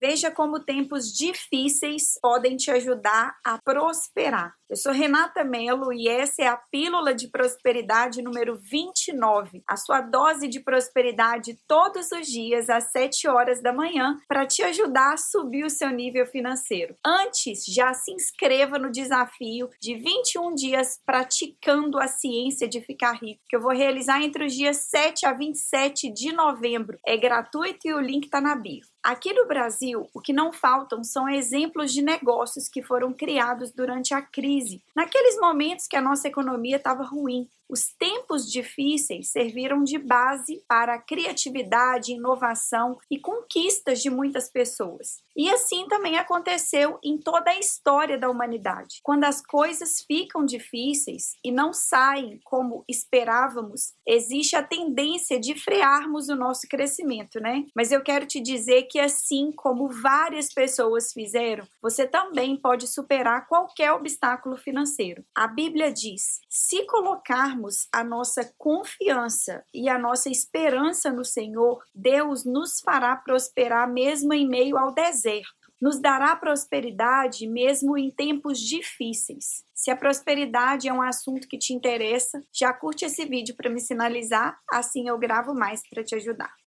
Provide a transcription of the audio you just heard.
Veja como tempos difíceis podem te ajudar a prosperar. Eu sou Renata Mello e essa é a Pílula de Prosperidade número 29, a sua dose de prosperidade todos os dias às 7 horas da manhã para te ajudar a subir o seu nível financeiro. Antes, já se inscreva no desafio de 21 dias praticando a ciência de ficar rico, que eu vou realizar entre os dias 7 a 27 de novembro. É gratuito e o link está na bio. Aqui no Brasil, o que não faltam são exemplos de negócios que foram criados durante a crise, naqueles momentos que a nossa economia estava ruim. Os tempos difíceis serviram de base para a criatividade, inovação e conquistas de muitas pessoas. E assim também aconteceu em toda a história da humanidade. Quando as coisas ficam difíceis e não saem como esperávamos, existe a tendência de frearmos o nosso crescimento, né? Mas eu quero te dizer que assim como várias pessoas fizeram, você também pode superar qualquer obstáculo financeiro. A Bíblia diz: se colocar colocarmos a nossa confiança e a nossa esperança no Senhor, Deus nos fará prosperar mesmo em meio ao deserto. Nos dará prosperidade mesmo em tempos difíceis. Se a prosperidade é um assunto que te interessa, já curte esse vídeo para me sinalizar, assim eu gravo mais para te ajudar.